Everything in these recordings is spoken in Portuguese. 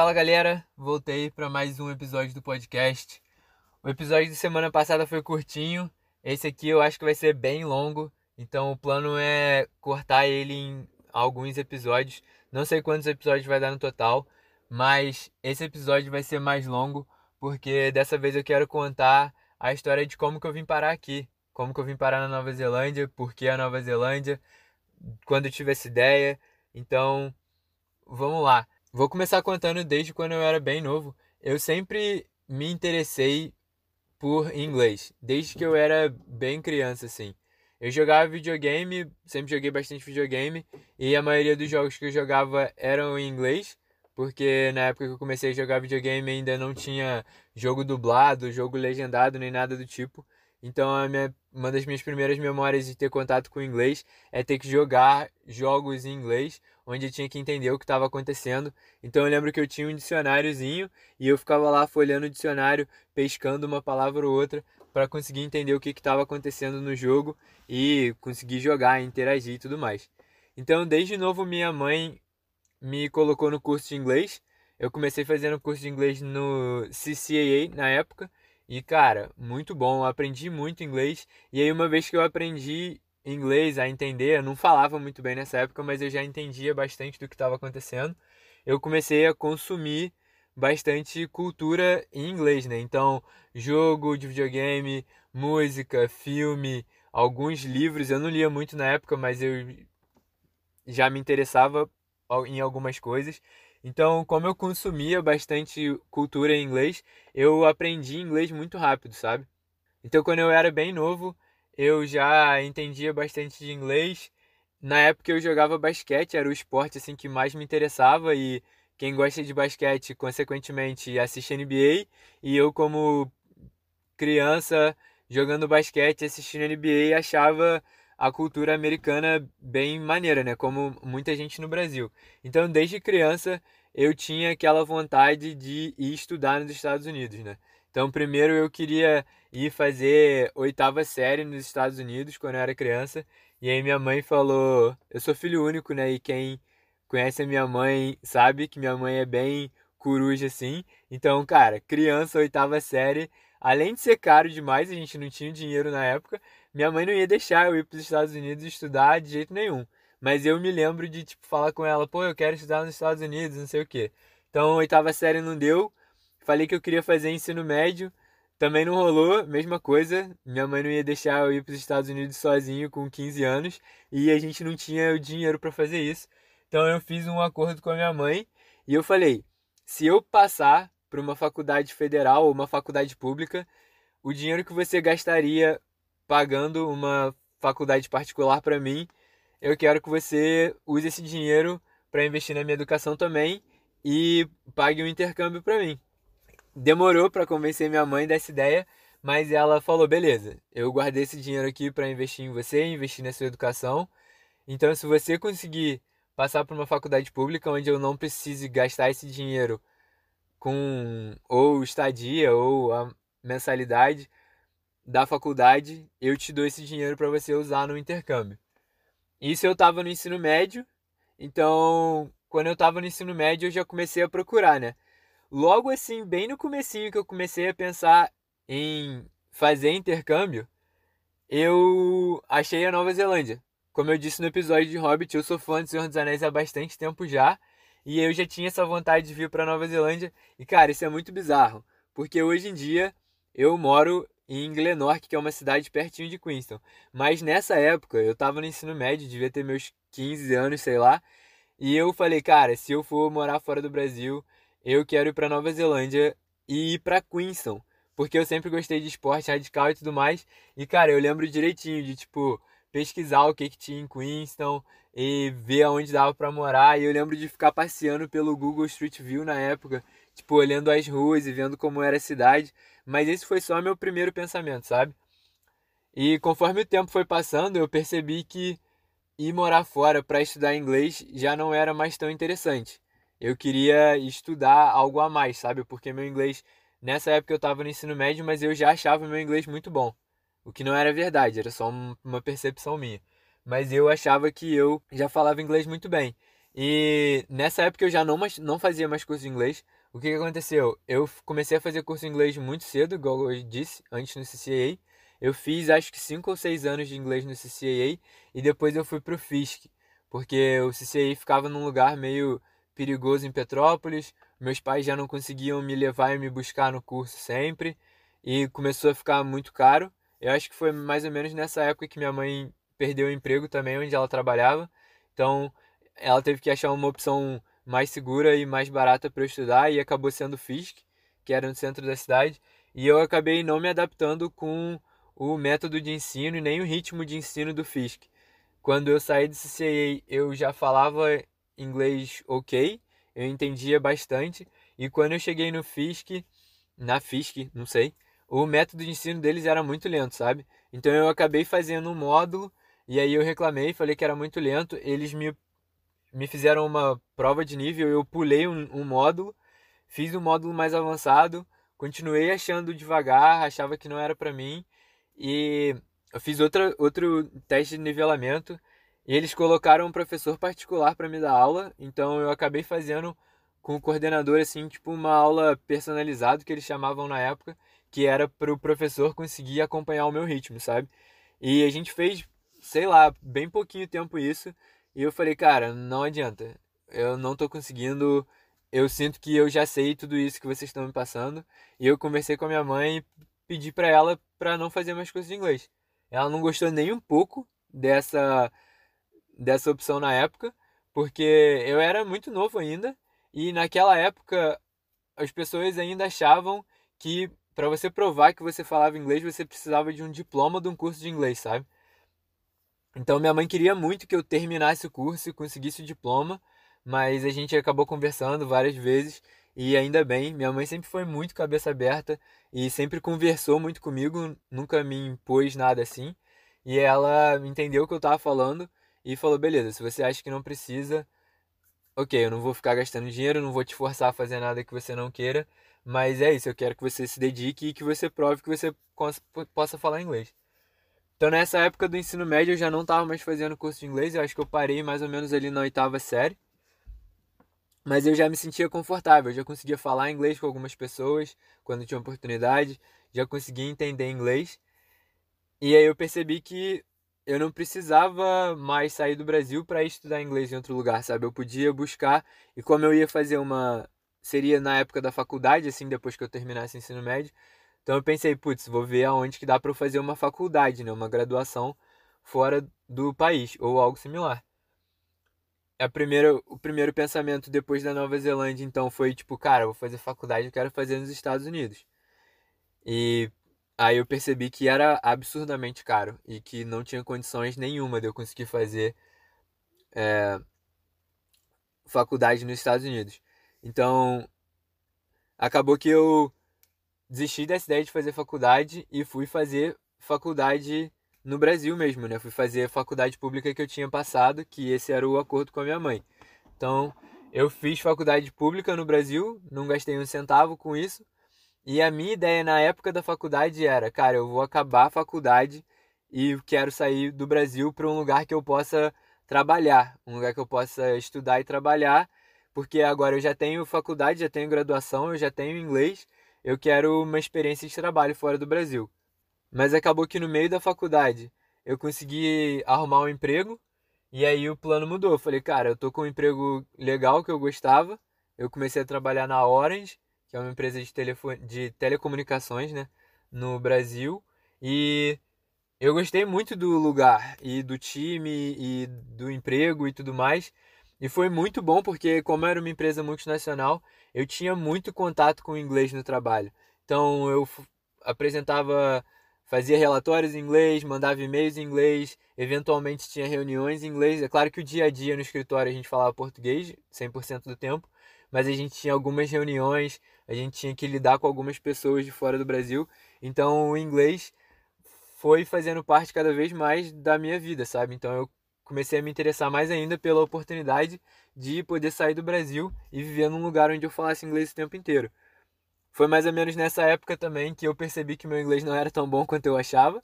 Fala galera, voltei para mais um episódio do podcast. O episódio de semana passada foi curtinho, esse aqui eu acho que vai ser bem longo, então o plano é cortar ele em alguns episódios. Não sei quantos episódios vai dar no total, mas esse episódio vai ser mais longo porque dessa vez eu quero contar a história de como que eu vim parar aqui, como que eu vim parar na Nova Zelândia, por que a Nova Zelândia, quando eu tive essa ideia. Então, vamos lá. Vou começar contando desde quando eu era bem novo. Eu sempre me interessei por inglês, desde que eu era bem criança, assim. Eu jogava videogame, sempre joguei bastante videogame, e a maioria dos jogos que eu jogava eram em inglês, porque na época que eu comecei a jogar videogame ainda não tinha jogo dublado, jogo legendado, nem nada do tipo. Então, minha, uma das minhas primeiras memórias de ter contato com o inglês é ter que jogar jogos em inglês, onde eu tinha que entender o que estava acontecendo. Então, eu lembro que eu tinha um dicionáriozinho e eu ficava lá folhando o dicionário, pescando uma palavra ou outra para conseguir entender o que estava acontecendo no jogo e conseguir jogar, interagir e tudo mais. Então, desde novo, minha mãe me colocou no curso de inglês. Eu comecei fazendo curso de inglês no CCAA na época. E, cara, muito bom. Eu aprendi muito inglês. E aí, uma vez que eu aprendi inglês a entender, eu não falava muito bem nessa época, mas eu já entendia bastante do que estava acontecendo. Eu comecei a consumir bastante cultura em inglês, né? Então, jogo de videogame, música, filme, alguns livros. Eu não lia muito na época, mas eu já me interessava em algumas coisas. Então, como eu consumia bastante cultura em inglês, eu aprendi inglês muito rápido, sabe? Então, quando eu era bem novo, eu já entendia bastante de inglês. Na época eu jogava basquete, era o esporte assim que mais me interessava e quem gosta de basquete, consequentemente, assiste NBA, e eu como criança jogando basquete, assistindo NBA, achava a cultura americana bem maneira, né? Como muita gente no Brasil. Então, desde criança, eu tinha aquela vontade de ir estudar nos Estados Unidos, né? Então, primeiro eu queria ir fazer oitava série nos Estados Unidos quando eu era criança. E aí minha mãe falou, eu sou filho único, né? E quem conhece a minha mãe sabe que minha mãe é bem coruja assim. Então, cara, criança, oitava série, além de ser caro demais, a gente não tinha dinheiro na época, minha mãe não ia deixar eu ir para os Estados Unidos estudar de jeito nenhum. Mas eu me lembro de, tipo, falar com ela, pô, eu quero estudar nos Estados Unidos, não sei o quê. Então, oitava série não deu. Falei que eu queria fazer ensino médio. Também não rolou, mesma coisa. Minha mãe não ia deixar eu ir para os Estados Unidos sozinho com 15 anos. E a gente não tinha o dinheiro para fazer isso. Então, eu fiz um acordo com a minha mãe. E eu falei, se eu passar para uma faculdade federal ou uma faculdade pública, o dinheiro que você gastaria pagando uma faculdade particular para mim, eu quero que você use esse dinheiro para investir na minha educação também e pague um intercâmbio para mim. Demorou para convencer minha mãe dessa ideia, mas ela falou: beleza, eu guardei esse dinheiro aqui para investir em você, investir na sua educação. Então, se você conseguir passar por uma faculdade pública onde eu não precise gastar esse dinheiro com ou estadia ou a mensalidade, da faculdade, eu te dou esse dinheiro para você usar no intercâmbio. Isso eu estava no ensino médio, então quando eu estava no ensino médio eu já comecei a procurar, né? Logo assim, bem no comecinho que eu comecei a pensar em fazer intercâmbio, eu achei a Nova Zelândia. Como eu disse no episódio de Hobbit, eu sou fã de Senhor dos Anéis há bastante tempo já, e eu já tinha essa vontade de vir para Nova Zelândia. E cara, isso é muito bizarro, porque hoje em dia eu moro em Glenorchy, que é uma cidade pertinho de Queenstown. Mas nessa época, eu tava no ensino médio, devia ter meus 15 anos, sei lá, e eu falei, cara, se eu for morar fora do Brasil, eu quero ir para Nova Zelândia e ir para Queenstown, porque eu sempre gostei de esporte radical e tudo mais. E cara, eu lembro direitinho de tipo pesquisar o que que tinha em Queenstown e ver aonde dava para morar. E eu lembro de ficar passeando pelo Google Street View na época, tipo olhando as ruas e vendo como era a cidade. Mas esse foi só meu primeiro pensamento, sabe? E conforme o tempo foi passando, eu percebi que ir morar fora para estudar inglês já não era mais tão interessante. Eu queria estudar algo a mais, sabe? Porque meu inglês, nessa época eu estava no ensino médio, mas eu já achava meu inglês muito bom. O que não era verdade, era só uma percepção minha. Mas eu achava que eu já falava inglês muito bem. E nessa época eu já não, não fazia mais curso de inglês. O que, aconteceu? Eu comecei a fazer curso de inglês muito cedo, igual eu disse, antes no CCAA. Eu fiz acho que 5 ou 6 anos de inglês no CCAA e depois eu fui pro FISC, porque o CCAA ficava num lugar meio perigoso em Petrópolis. Meus pais já não conseguiam me levar e me buscar no curso sempre e começou a ficar muito caro. Eu acho que foi mais ou menos nessa época que minha mãe perdeu o emprego também onde ela trabalhava. Então, ela teve que achar uma opção mais segura e mais barata para eu estudar e acabou sendo o FISC, que era no centro da cidade, e eu acabei não me adaptando com o método de ensino e nem o ritmo de ensino do FISC. Quando eu saí do CCA, eu já falava inglês ok, eu entendia bastante, e quando eu cheguei no FISC, na FISC, não sei, o método de ensino deles era muito lento, sabe? Então eu acabei fazendo um módulo e aí eu reclamei, falei que era muito lento, eles me me fizeram uma prova de nível, eu pulei um, um módulo, fiz um módulo mais avançado, continuei achando devagar, achava que não era para mim e eu fiz outra, outro teste de nivelamento e eles colocaram um professor particular para me dar aula, então eu acabei fazendo com o coordenador assim, tipo uma aula personalizada que eles chamavam na época, que era para o professor conseguir acompanhar o meu ritmo, sabe? E a gente fez, sei lá, bem pouquinho tempo isso. E eu falei, cara, não adianta. Eu não tô conseguindo. Eu sinto que eu já sei tudo isso que vocês estão me passando. E eu conversei com a minha mãe e pedi para ela para não fazer mais curso de inglês. Ela não gostou nem um pouco dessa dessa opção na época, porque eu era muito novo ainda e naquela época as pessoas ainda achavam que para você provar que você falava inglês, você precisava de um diploma de um curso de inglês, sabe? Então minha mãe queria muito que eu terminasse o curso e conseguisse o diploma, mas a gente acabou conversando várias vezes e ainda bem, minha mãe sempre foi muito cabeça aberta e sempre conversou muito comigo, nunca me impôs nada assim. E ela entendeu o que eu estava falando e falou: beleza, se você acha que não precisa, ok, eu não vou ficar gastando dinheiro, não vou te forçar a fazer nada que você não queira, mas é isso, eu quero que você se dedique e que você prove que você possa falar inglês. Então nessa época do ensino médio eu já não estava mais fazendo curso de inglês, eu acho que eu parei mais ou menos ali na oitava série. Mas eu já me sentia confortável, já conseguia falar inglês com algumas pessoas quando tinha oportunidade, já conseguia entender inglês. E aí eu percebi que eu não precisava mais sair do Brasil para estudar inglês em outro lugar, sabe? Eu podia buscar e como eu ia fazer uma seria na época da faculdade, assim, depois que eu terminasse o ensino médio, então eu pensei, putz, vou ver aonde que dá para eu fazer uma faculdade, né, uma graduação fora do país ou algo similar. A primeira, o primeiro pensamento depois da Nova Zelândia, então, foi tipo, cara, vou fazer faculdade, eu quero fazer nos Estados Unidos. E aí eu percebi que era absurdamente caro e que não tinha condições nenhuma de eu conseguir fazer é, faculdade nos Estados Unidos. Então, acabou que eu desisti dessa ideia de fazer faculdade e fui fazer faculdade no Brasil mesmo, né? Fui fazer a faculdade pública que eu tinha passado, que esse era o acordo com a minha mãe. Então, eu fiz faculdade pública no Brasil, não gastei um centavo com isso. E a minha ideia na época da faculdade era, cara, eu vou acabar a faculdade e quero sair do Brasil para um lugar que eu possa trabalhar, um lugar que eu possa estudar e trabalhar, porque agora eu já tenho faculdade, já tenho graduação, eu já tenho inglês eu quero uma experiência de trabalho fora do Brasil. Mas acabou que no meio da faculdade eu consegui arrumar um emprego e aí o plano mudou. Eu falei, cara, eu tô com um emprego legal que eu gostava. Eu comecei a trabalhar na Orange, que é uma empresa de, telefone, de telecomunicações, né, no Brasil. E eu gostei muito do lugar e do time e do emprego e tudo mais. E foi muito bom porque, como era uma empresa multinacional, eu tinha muito contato com o inglês no trabalho. Então eu apresentava, fazia relatórios em inglês, mandava e-mails em inglês, eventualmente tinha reuniões em inglês. É claro que o dia a dia no escritório a gente falava português 100% do tempo, mas a gente tinha algumas reuniões, a gente tinha que lidar com algumas pessoas de fora do Brasil. Então o inglês foi fazendo parte cada vez mais da minha vida, sabe? Então eu comecei a me interessar mais ainda pela oportunidade de poder sair do Brasil e viver num lugar onde eu falasse inglês o tempo inteiro. Foi mais ou menos nessa época também que eu percebi que meu inglês não era tão bom quanto eu achava.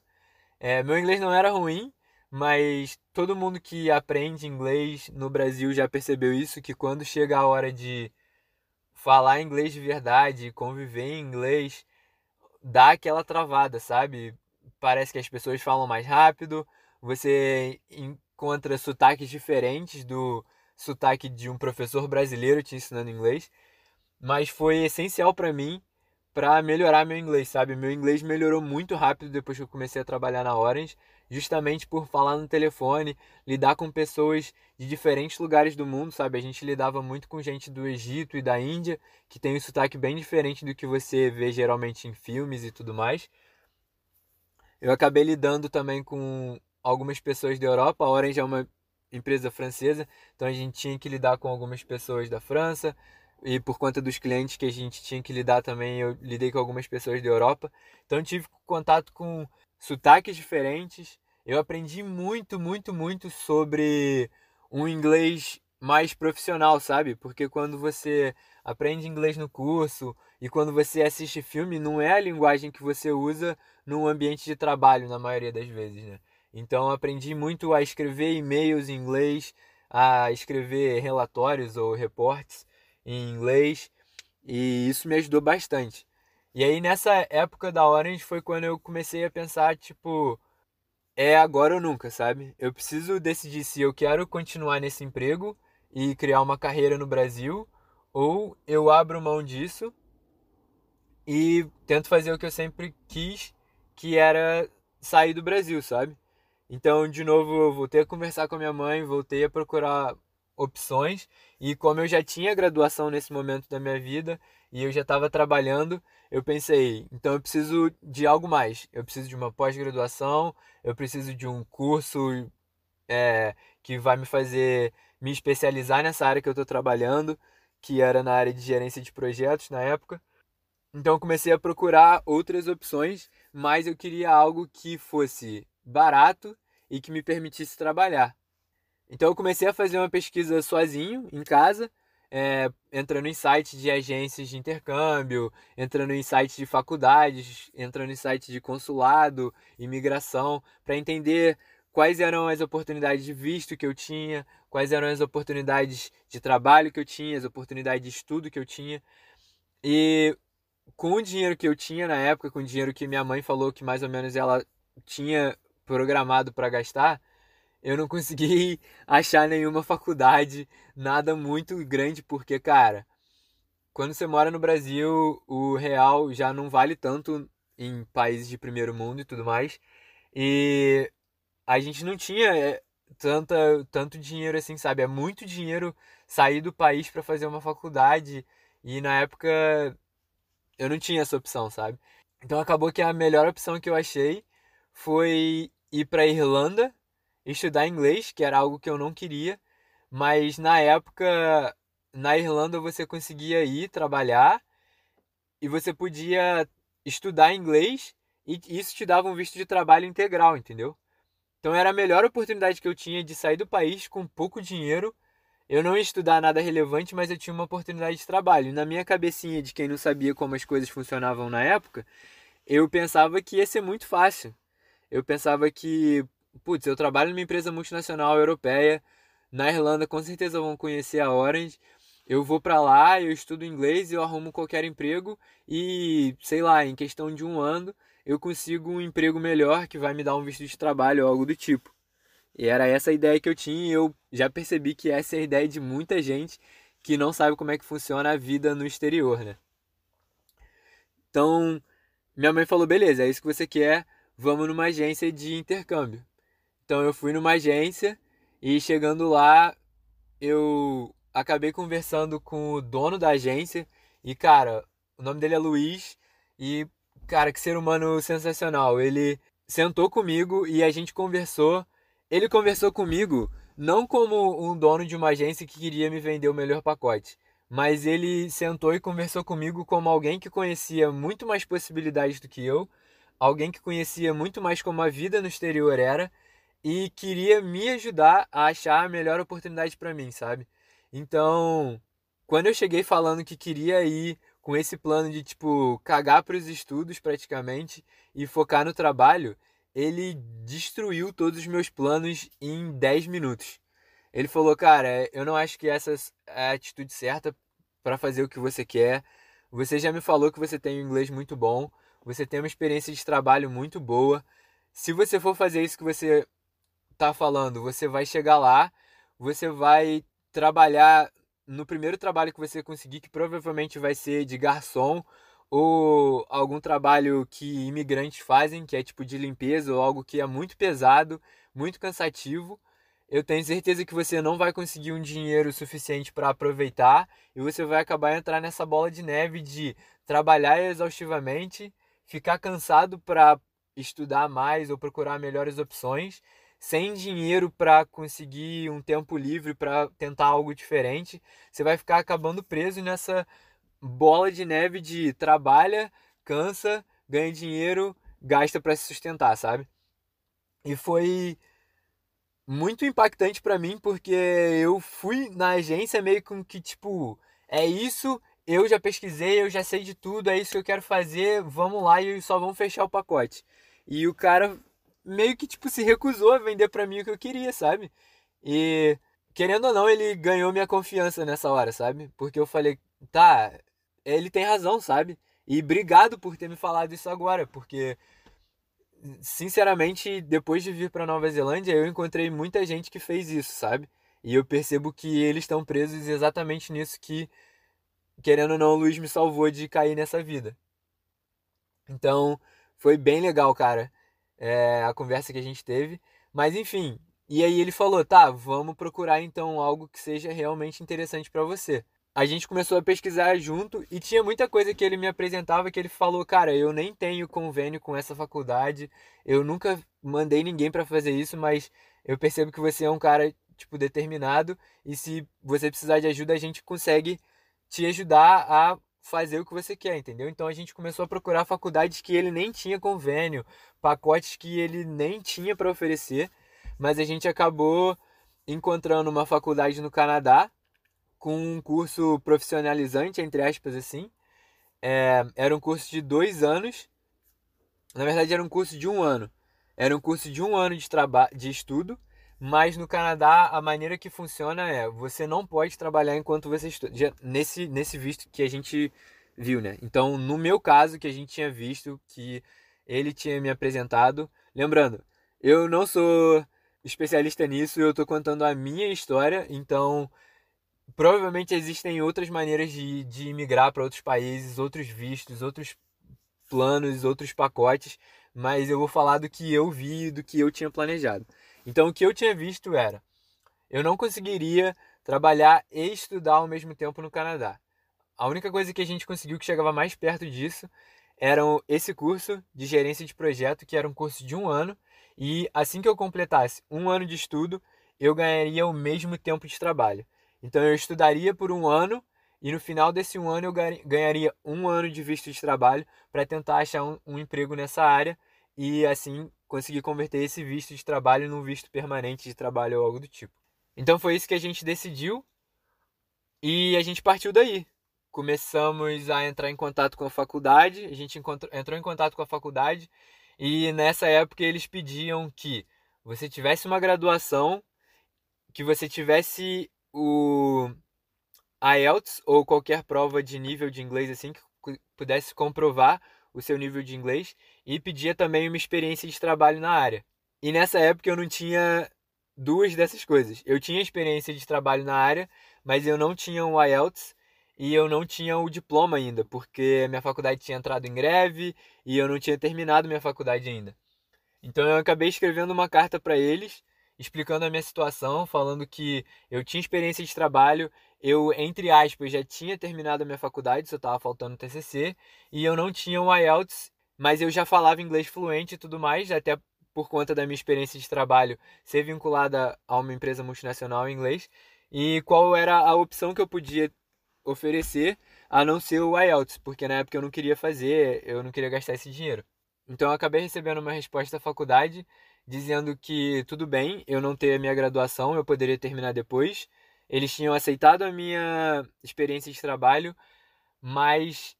É, meu inglês não era ruim, mas todo mundo que aprende inglês no Brasil já percebeu isso, que quando chega a hora de falar inglês de verdade, conviver em inglês, dá aquela travada, sabe? Parece que as pessoas falam mais rápido, você encontra sotaques diferentes do sotaque de um professor brasileiro te ensinando inglês, mas foi essencial para mim para melhorar meu inglês, sabe? Meu inglês melhorou muito rápido depois que eu comecei a trabalhar na Orange, justamente por falar no telefone, lidar com pessoas de diferentes lugares do mundo, sabe? A gente lidava muito com gente do Egito e da Índia, que tem um sotaque bem diferente do que você vê geralmente em filmes e tudo mais. Eu acabei lidando também com algumas pessoas da Europa. A Orange é uma empresa francesa, então a gente tinha que lidar com algumas pessoas da França, e por conta dos clientes que a gente tinha que lidar também, eu lidei com algumas pessoas da Europa. Então tive contato com sotaques diferentes. Eu aprendi muito, muito, muito sobre um inglês mais profissional, sabe? Porque quando você aprende inglês no curso e quando você assiste filme, não é a linguagem que você usa no ambiente de trabalho, na maioria das vezes, né? Então aprendi muito a escrever e-mails em inglês, a escrever relatórios ou reportes em inglês e isso me ajudou bastante. E aí nessa época da Orange foi quando eu comecei a pensar, tipo, é agora ou nunca, sabe? Eu preciso decidir se eu quero continuar nesse emprego e criar uma carreira no Brasil ou eu abro mão disso e tento fazer o que eu sempre quis, que era sair do Brasil, sabe? Então, de novo, eu voltei a conversar com a minha mãe, voltei a procurar opções. E como eu já tinha graduação nesse momento da minha vida e eu já estava trabalhando, eu pensei, então eu preciso de algo mais. Eu preciso de uma pós-graduação, eu preciso de um curso é, que vai me fazer me especializar nessa área que eu estou trabalhando, que era na área de gerência de projetos na época. Então eu comecei a procurar outras opções, mas eu queria algo que fosse barato e que me permitisse trabalhar. Então eu comecei a fazer uma pesquisa sozinho, em casa, é, entrando em sites de agências de intercâmbio, entrando em sites de faculdades, entrando em sites de consulado, imigração, para entender quais eram as oportunidades de visto que eu tinha, quais eram as oportunidades de trabalho que eu tinha, as oportunidades de estudo que eu tinha. E com o dinheiro que eu tinha na época, com o dinheiro que minha mãe falou que mais ou menos ela tinha programado para gastar, eu não consegui achar nenhuma faculdade, nada muito grande, porque, cara, quando você mora no Brasil, o real já não vale tanto em países de primeiro mundo e tudo mais. E a gente não tinha é, tanta, tanto dinheiro assim, sabe? É muito dinheiro sair do país para fazer uma faculdade. E na época eu não tinha essa opção, sabe? Então acabou que a melhor opção que eu achei foi ir para Irlanda estudar inglês, que era algo que eu não queria, mas na época na Irlanda você conseguia ir trabalhar e você podia estudar inglês e isso te dava um visto de trabalho integral, entendeu? Então era a melhor oportunidade que eu tinha de sair do país com pouco dinheiro. Eu não ia estudar nada relevante, mas eu tinha uma oportunidade de trabalho. Na minha cabecinha de quem não sabia como as coisas funcionavam na época, eu pensava que ia ser muito fácil. Eu pensava que putz, eu trabalho numa empresa multinacional europeia, na Irlanda com certeza vão conhecer a Orange. Eu vou para lá, eu estudo inglês, eu arrumo qualquer emprego e, sei lá, em questão de um ano eu consigo um emprego melhor que vai me dar um visto de trabalho ou algo do tipo. E era essa a ideia que eu tinha e eu já percebi que essa é a ideia de muita gente que não sabe como é que funciona a vida no exterior, né? Então, minha mãe falou: beleza, é isso que você quer, vamos numa agência de intercâmbio. Então eu fui numa agência e chegando lá eu acabei conversando com o dono da agência e cara, o nome dele é Luiz e cara, que ser humano sensacional. Ele sentou comigo e a gente conversou. Ele conversou comigo não como um dono de uma agência que queria me vender o melhor pacote, mas ele sentou e conversou comigo como alguém que conhecia muito mais possibilidades do que eu, alguém que conhecia muito mais como a vida no exterior era e queria me ajudar a achar a melhor oportunidade para mim, sabe? Então, quando eu cheguei falando que queria ir com esse plano de tipo cagar para os estudos praticamente e focar no trabalho, ele destruiu todos os meus planos em 10 minutos. Ele falou, cara, eu não acho que essa é a atitude certa para fazer o que você quer. Você já me falou que você tem um inglês muito bom, você tem uma experiência de trabalho muito boa. Se você for fazer isso que você tá falando, você vai chegar lá, você vai trabalhar no primeiro trabalho que você conseguir, que provavelmente vai ser de garçom ou algum trabalho que imigrantes fazem, que é tipo de limpeza ou algo que é muito pesado, muito cansativo. Eu tenho certeza que você não vai conseguir um dinheiro suficiente para aproveitar e você vai acabar entrar nessa bola de neve de trabalhar exaustivamente, ficar cansado para estudar mais ou procurar melhores opções, sem dinheiro para conseguir um tempo livre para tentar algo diferente. Você vai ficar acabando preso nessa bola de neve de trabalha, cansa, ganha dinheiro, gasta para se sustentar, sabe? E foi muito impactante para mim porque eu fui na agência meio com que tipo, é isso, eu já pesquisei, eu já sei de tudo, é isso que eu quero fazer, vamos lá e só vamos fechar o pacote. E o cara meio que tipo se recusou a vender para mim o que eu queria, sabe? E querendo ou não, ele ganhou minha confiança nessa hora, sabe? Porque eu falei, tá, ele tem razão, sabe? E obrigado por ter me falado isso agora, porque sinceramente, depois de vir para Nova Zelândia, eu encontrei muita gente que fez isso, sabe? E eu percebo que eles estão presos exatamente nisso que, querendo ou não, o Luiz me salvou de cair nessa vida. Então, foi bem legal, cara, é, a conversa que a gente teve. Mas enfim, e aí ele falou: tá, vamos procurar então algo que seja realmente interessante para você a gente começou a pesquisar junto e tinha muita coisa que ele me apresentava que ele falou, cara, eu nem tenho convênio com essa faculdade, eu nunca mandei ninguém para fazer isso, mas eu percebo que você é um cara tipo determinado e se você precisar de ajuda a gente consegue te ajudar a fazer o que você quer, entendeu? Então a gente começou a procurar faculdades que ele nem tinha convênio, pacotes que ele nem tinha para oferecer, mas a gente acabou encontrando uma faculdade no Canadá com um curso profissionalizante, entre aspas, assim. É, era um curso de dois anos. Na verdade, era um curso de um ano. Era um curso de um ano de, de estudo, mas no Canadá a maneira que funciona é você não pode trabalhar enquanto você estuda. Nesse, nesse visto que a gente viu, né? Então, no meu caso, que a gente tinha visto, que ele tinha me apresentado. Lembrando, eu não sou especialista nisso, eu estou contando a minha história, então provavelmente existem outras maneiras de, de imigrar para outros países, outros vistos, outros planos, outros pacotes, mas eu vou falar do que eu vi, do que eu tinha planejado. Então, o que eu tinha visto era: eu não conseguiria trabalhar e estudar ao mesmo tempo no Canadá. A única coisa que a gente conseguiu que chegava mais perto disso era esse curso de gerência de projeto, que era um curso de um ano, e assim que eu completasse um ano de estudo, eu ganharia o mesmo tempo de trabalho. Então eu estudaria por um ano e no final desse um ano eu ganharia um ano de visto de trabalho para tentar achar um, um, emprego nessa área e assim conseguir converter esse visto de trabalho num visto permanente de trabalho ou algo do tipo. Então foi isso que a gente decidiu e a gente partiu daí. Começamos a entrar em contato com a faculdade, a gente entrou em contato com a faculdade e nessa época eles pediam que você tivesse uma graduação, que você tivesse o IELTS ou qualquer prova de nível de inglês assim que pudesse comprovar o seu nível de inglês e pedia também uma experiência de trabalho na área. E nessa época eu não tinha duas dessas coisas. Eu tinha experiência de trabalho na área, mas eu não tinha o IELTS e eu não tinha o diploma ainda, porque minha faculdade tinha entrado em greve e eu não tinha terminado minha faculdade ainda. Então eu acabei escrevendo uma carta para eles explicando a minha situação, falando que eu tinha experiência de trabalho, eu, entre aspas, já tinha terminado a minha faculdade, só estava faltando TCC, e eu não tinha o IELTS, mas eu já falava inglês fluente e tudo mais, até por conta da minha experiência de trabalho ser vinculada a uma empresa multinacional em inglês, e qual era a opção que eu podia oferecer a não ser o IELTS, porque na época eu não queria fazer, eu não queria gastar esse dinheiro. Então eu acabei recebendo uma resposta da faculdade dizendo que tudo bem eu não ter a minha graduação, eu poderia terminar depois. Eles tinham aceitado a minha experiência de trabalho, mas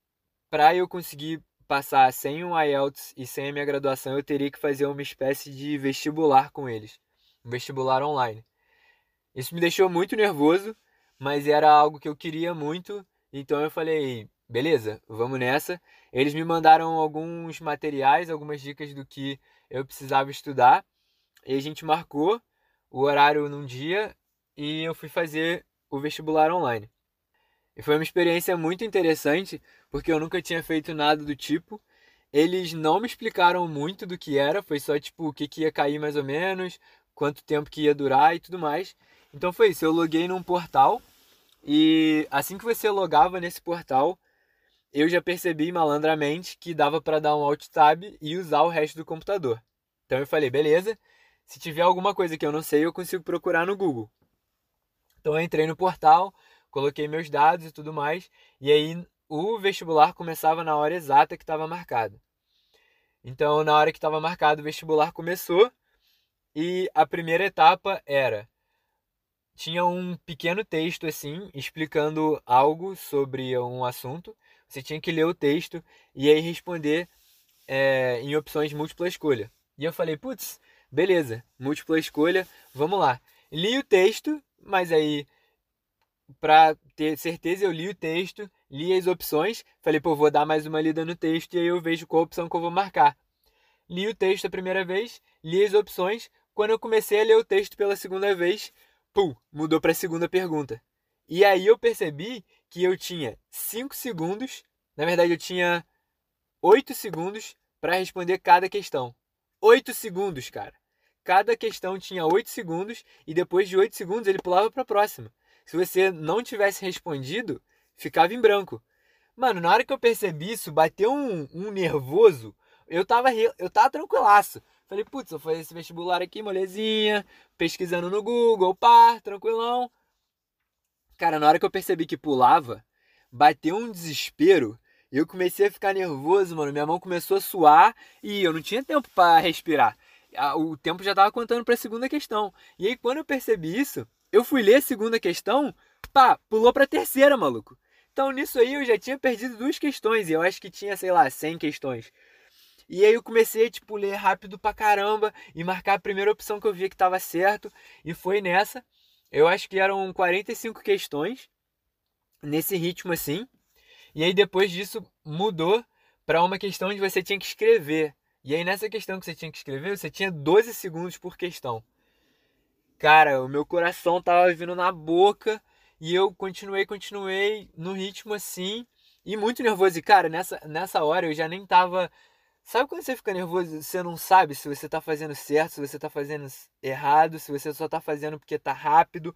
para eu conseguir passar sem um IELTS e sem a minha graduação, eu teria que fazer uma espécie de vestibular com eles, um vestibular online. Isso me deixou muito nervoso, mas era algo que eu queria muito, então eu falei, beleza, vamos nessa. Eles me mandaram alguns materiais, algumas dicas do que eu precisava estudar, e a gente marcou o horário num dia e eu fui fazer o vestibular online. E foi uma experiência muito interessante, porque eu nunca tinha feito nada do tipo. Eles não me explicaram muito do que era, foi só tipo o que, que ia cair mais ou menos, quanto tempo que ia durar e tudo mais. Então foi isso, eu loguei num portal e assim que você logava nesse portal, eu já percebi malandramente que dava para dar um alt tab e usar o resto do computador. Então eu falei, beleza, se tiver alguma coisa que eu não sei, eu consigo procurar no Google. Então eu entrei no portal, coloquei meus dados e tudo mais, e aí o vestibular começava na hora exata que estava marcado. Então, na hora que estava marcado, o vestibular começou e a primeira etapa era tinha um pequeno texto assim explicando algo sobre um assunto. Você tinha que ler o texto e aí responder é, em opções múltipla escolha. E eu falei, putz, beleza, múltipla escolha, vamos lá. Li o texto, mas aí para ter certeza eu li o texto, li as opções, falei, pô, vou dar mais uma lida no texto e aí eu vejo qual opção que eu vou marcar. Li o texto a primeira vez, li as opções, quando eu comecei a ler o texto pela segunda vez, pum, mudou para a segunda pergunta. E aí eu percebi que eu tinha 5 segundos, na verdade eu tinha 8 segundos para responder cada questão. 8 segundos, cara. Cada questão tinha 8 segundos e depois de 8 segundos ele pulava para a próxima. Se você não tivesse respondido, ficava em branco. Mano, na hora que eu percebi isso, bateu um, um nervoso. Eu tava, eu tava tranquilaço. Falei, putz, eu fazer esse vestibular aqui, molezinha, pesquisando no Google, pá, tranquilão. Cara, na hora que eu percebi que pulava, bateu um desespero. Eu comecei a ficar nervoso, mano. Minha mão começou a suar e eu não tinha tempo para respirar. O tempo já tava contando para a segunda questão. E aí, quando eu percebi isso, eu fui ler a segunda questão, pá, pulou para a terceira, maluco. Então, nisso aí, eu já tinha perdido duas questões. E eu acho que tinha, sei lá, 100 questões. E aí eu comecei a, tipo, ler rápido pra caramba e marcar a primeira opção que eu via que tava certo. E foi nessa. Eu acho que eram 45 questões nesse ritmo assim. E aí depois disso mudou para uma questão onde você tinha que escrever. E aí nessa questão que você tinha que escrever, você tinha 12 segundos por questão. Cara, o meu coração tava vindo na boca e eu continuei, continuei no ritmo assim e muito nervoso. E cara, nessa, nessa hora eu já nem tava Sabe quando você fica nervoso, você não sabe se você tá fazendo certo, se você tá fazendo errado, se você só tá fazendo porque tá rápido.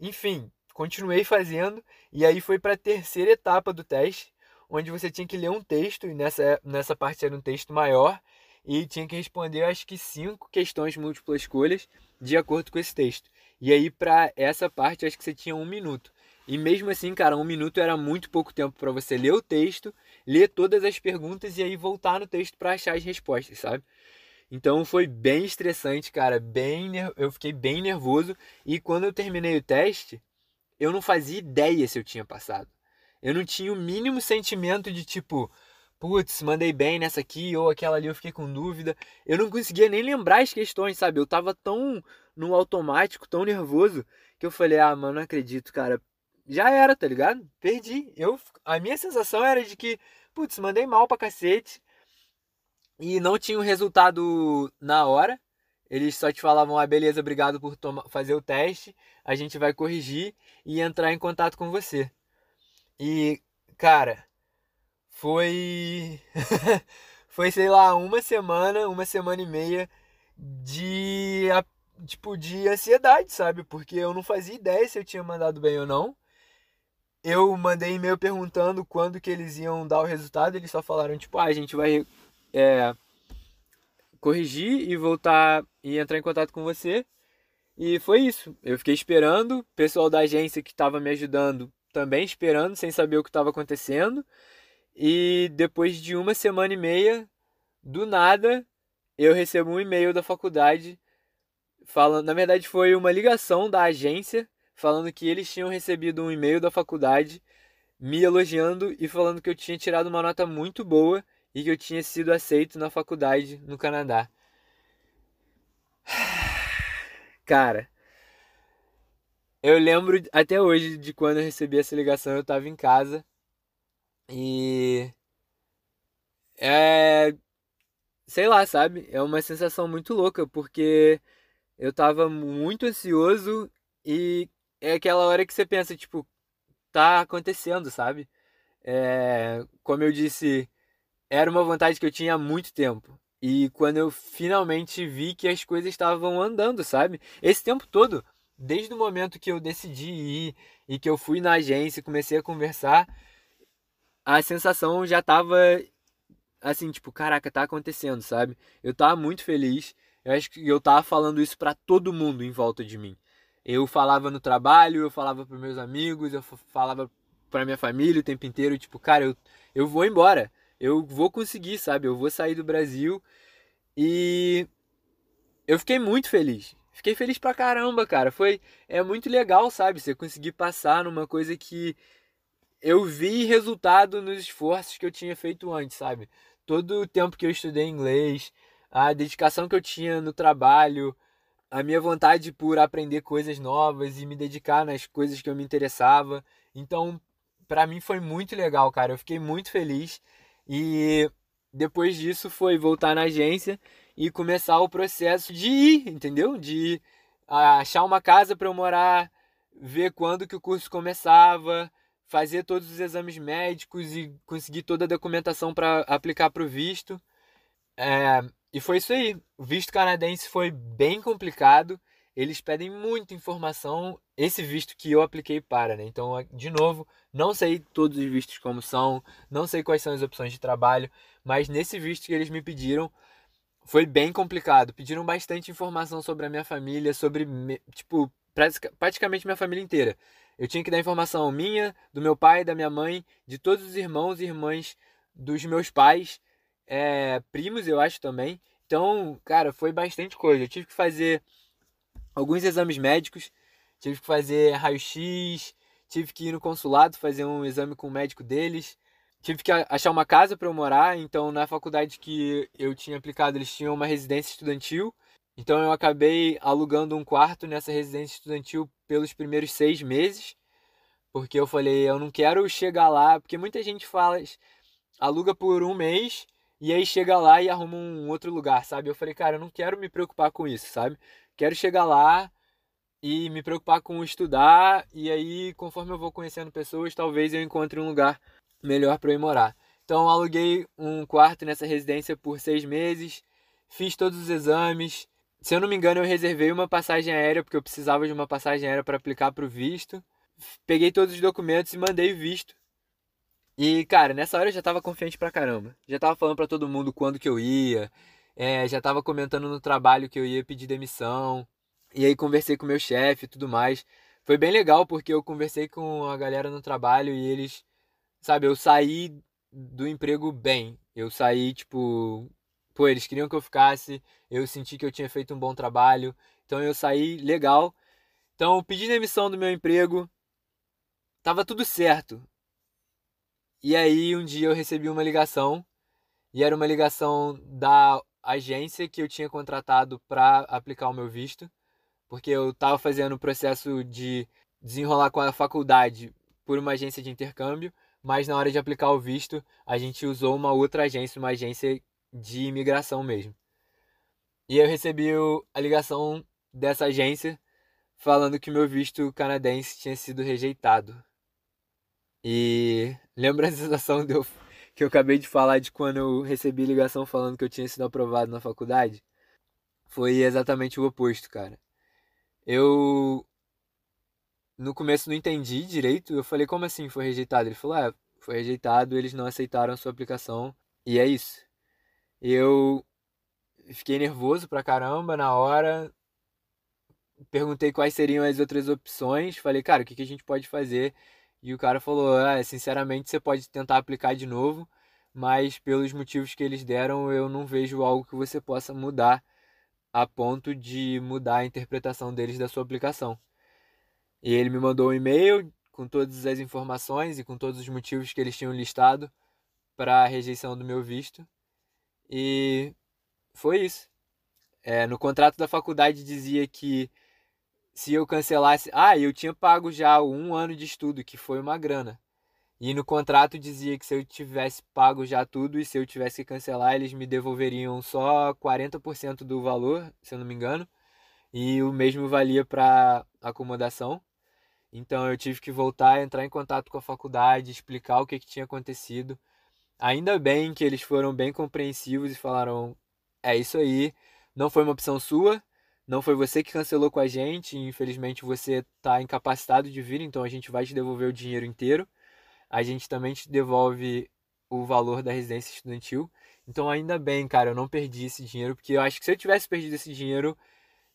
Enfim, continuei fazendo e aí foi para a terceira etapa do teste, onde você tinha que ler um texto e nessa nessa parte era um texto maior e tinha que responder acho que cinco questões múltiplas escolhas de acordo com esse texto. E aí para essa parte acho que você tinha um minuto. E mesmo assim, cara, um minuto era muito pouco tempo para você ler o texto, ler todas as perguntas e aí voltar no texto para achar as respostas, sabe? Então foi bem estressante, cara, bem eu fiquei bem nervoso e quando eu terminei o teste, eu não fazia ideia se eu tinha passado. Eu não tinha o mínimo sentimento de tipo, putz, mandei bem nessa aqui ou aquela ali eu fiquei com dúvida. Eu não conseguia nem lembrar as questões, sabe? Eu tava tão no automático, tão nervoso, que eu falei: "Ah, mano, não acredito, cara já era, tá ligado? Perdi. Eu, a minha sensação era de que, putz, mandei mal pra cacete e não tinha o um resultado na hora. Eles só te falavam, ah, beleza, obrigado por fazer o teste, a gente vai corrigir e entrar em contato com você. E, cara, foi. foi, sei lá, uma semana, uma semana e meia de. Tipo, de ansiedade, sabe? Porque eu não fazia ideia se eu tinha mandado bem ou não eu mandei e-mail perguntando quando que eles iam dar o resultado. Eles só falaram, tipo, ah, a gente vai é, corrigir e voltar e entrar em contato com você. E foi isso. Eu fiquei esperando. O pessoal da agência que estava me ajudando também esperando, sem saber o que estava acontecendo. E depois de uma semana e meia, do nada, eu recebo um e-mail da faculdade falando. Na verdade, foi uma ligação da agência falando que eles tinham recebido um e-mail da faculdade me elogiando e falando que eu tinha tirado uma nota muito boa e que eu tinha sido aceito na faculdade no Canadá. Cara, eu lembro até hoje de quando eu recebi essa ligação, eu tava em casa e é sei lá, sabe? É uma sensação muito louca porque eu tava muito ansioso e é aquela hora que você pensa, tipo, tá acontecendo, sabe? É, como eu disse, era uma vontade que eu tinha há muito tempo. E quando eu finalmente vi que as coisas estavam andando, sabe? Esse tempo todo, desde o momento que eu decidi ir e que eu fui na agência e comecei a conversar, a sensação já tava assim, tipo, caraca, tá acontecendo, sabe? Eu tava muito feliz. Eu acho que eu tava falando isso para todo mundo em volta de mim. Eu falava no trabalho, eu falava para meus amigos, eu falava para minha família o tempo inteiro, tipo, cara, eu, eu vou embora. Eu vou conseguir, sabe? Eu vou sair do Brasil. E eu fiquei muito feliz. Fiquei feliz pra caramba, cara. Foi é muito legal, sabe? Você conseguir passar numa coisa que eu vi resultado nos esforços que eu tinha feito antes, sabe? Todo o tempo que eu estudei inglês, a dedicação que eu tinha no trabalho, a minha vontade por aprender coisas novas e me dedicar nas coisas que eu me interessava. Então, para mim foi muito legal, cara. Eu fiquei muito feliz e depois disso foi voltar na agência e começar o processo de ir, entendeu? De achar uma casa para eu morar, ver quando que o curso começava, fazer todos os exames médicos e conseguir toda a documentação para aplicar para o visto. É, e foi isso aí. O visto canadense foi bem complicado. Eles pedem muita informação. Esse visto que eu apliquei para, né? Então, de novo, não sei todos os vistos como são, não sei quais são as opções de trabalho, mas nesse visto que eles me pediram, foi bem complicado. Pediram bastante informação sobre a minha família, sobre, tipo, praticamente minha família inteira. Eu tinha que dar informação minha, do meu pai, da minha mãe, de todos os irmãos e irmãs dos meus pais, é, primos, eu acho também. Então, cara, foi bastante coisa. Eu tive que fazer alguns exames médicos, tive que fazer raio-x, tive que ir no consulado fazer um exame com o médico deles, tive que achar uma casa para eu morar. Então, na faculdade que eu tinha aplicado, eles tinham uma residência estudantil. Então eu acabei alugando um quarto nessa residência estudantil pelos primeiros seis meses, porque eu falei, eu não quero chegar lá, porque muita gente fala, aluga por um mês e aí chega lá e arruma um outro lugar, sabe? Eu falei, cara, eu não quero me preocupar com isso, sabe? Quero chegar lá e me preocupar com estudar e aí conforme eu vou conhecendo pessoas, talvez eu encontre um lugar melhor para eu ir morar. Então aluguei um quarto nessa residência por seis meses, fiz todos os exames se eu não me engano, eu reservei uma passagem aérea porque eu precisava de uma passagem aérea para aplicar para o visto. Peguei todos os documentos e mandei visto. E, cara, nessa hora eu já tava confiante pra caramba. Já tava falando para todo mundo quando que eu ia. É, já tava comentando no trabalho que eu ia pedir demissão. E aí conversei com meu chefe e tudo mais. Foi bem legal porque eu conversei com a galera no trabalho e eles, sabe, eu saí do emprego bem. Eu saí, tipo, pô, eles queriam que eu ficasse, eu senti que eu tinha feito um bom trabalho, então eu saí legal. Então, pedi demissão do meu emprego, tava tudo certo. E aí, um dia eu recebi uma ligação, e era uma ligação da agência que eu tinha contratado para aplicar o meu visto, porque eu estava fazendo o processo de desenrolar com a faculdade por uma agência de intercâmbio, mas na hora de aplicar o visto, a gente usou uma outra agência, uma agência de imigração mesmo. E eu recebi a ligação dessa agência falando que meu visto canadense tinha sido rejeitado. E lembra a sensação de eu, que eu acabei de falar de quando eu recebi ligação falando que eu tinha sido aprovado na faculdade? Foi exatamente o oposto, cara. Eu no começo não entendi direito. Eu falei, como assim foi rejeitado? Ele falou, ah, foi rejeitado, eles não aceitaram a sua aplicação. E é isso. Eu fiquei nervoso pra caramba na hora. Perguntei quais seriam as outras opções. Falei, cara, o que a gente pode fazer? E o cara falou: ah, sinceramente, você pode tentar aplicar de novo, mas pelos motivos que eles deram, eu não vejo algo que você possa mudar a ponto de mudar a interpretação deles da sua aplicação. E ele me mandou um e-mail com todas as informações e com todos os motivos que eles tinham listado para a rejeição do meu visto. E foi isso. É, no contrato da faculdade dizia que se eu cancelasse. Ah, eu tinha pago já um ano de estudo, que foi uma grana. E no contrato dizia que se eu tivesse pago já tudo e se eu tivesse que cancelar, eles me devolveriam só 40% do valor, se eu não me engano. E o mesmo valia para acomodação. Então eu tive que voltar, entrar em contato com a faculdade, explicar o que, que tinha acontecido. Ainda bem que eles foram bem compreensivos e falaram: é isso aí, não foi uma opção sua, não foi você que cancelou com a gente, infelizmente você está incapacitado de vir, então a gente vai te devolver o dinheiro inteiro. A gente também te devolve o valor da residência estudantil. Então ainda bem, cara, eu não perdi esse dinheiro, porque eu acho que se eu tivesse perdido esse dinheiro,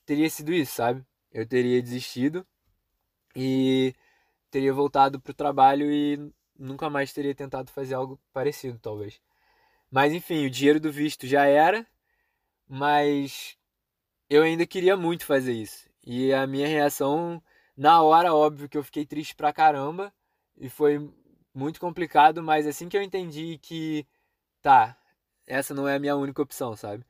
teria sido isso, sabe? Eu teria desistido e teria voltado pro trabalho e nunca mais teria tentado fazer algo parecido, talvez. Mas enfim, o dinheiro do visto já era, mas eu ainda queria muito fazer isso. E a minha reação, na hora, óbvio que eu fiquei triste pra caramba. E foi muito complicado, mas assim que eu entendi que, tá, essa não é a minha única opção, sabe?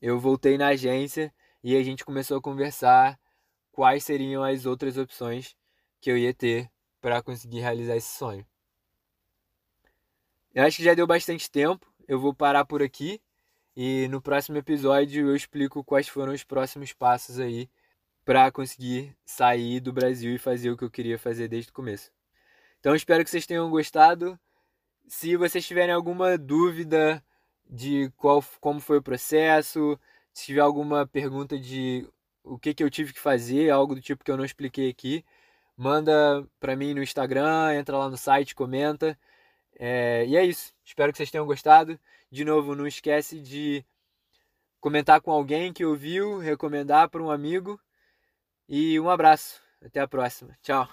Eu voltei na agência e a gente começou a conversar quais seriam as outras opções que eu ia ter para conseguir realizar esse sonho. Eu acho que já deu bastante tempo, eu vou parar por aqui. E no próximo episódio eu explico quais foram os próximos passos aí para conseguir sair do Brasil e fazer o que eu queria fazer desde o começo. Então espero que vocês tenham gostado. Se vocês tiverem alguma dúvida de qual, como foi o processo, se tiver alguma pergunta de o que, que eu tive que fazer, algo do tipo que eu não expliquei aqui, manda para mim no Instagram, entra lá no site, comenta. É, e é isso. Espero que vocês tenham gostado. De novo, não esquece de comentar com alguém que ouviu, recomendar para um amigo. E um abraço. Até a próxima. Tchau.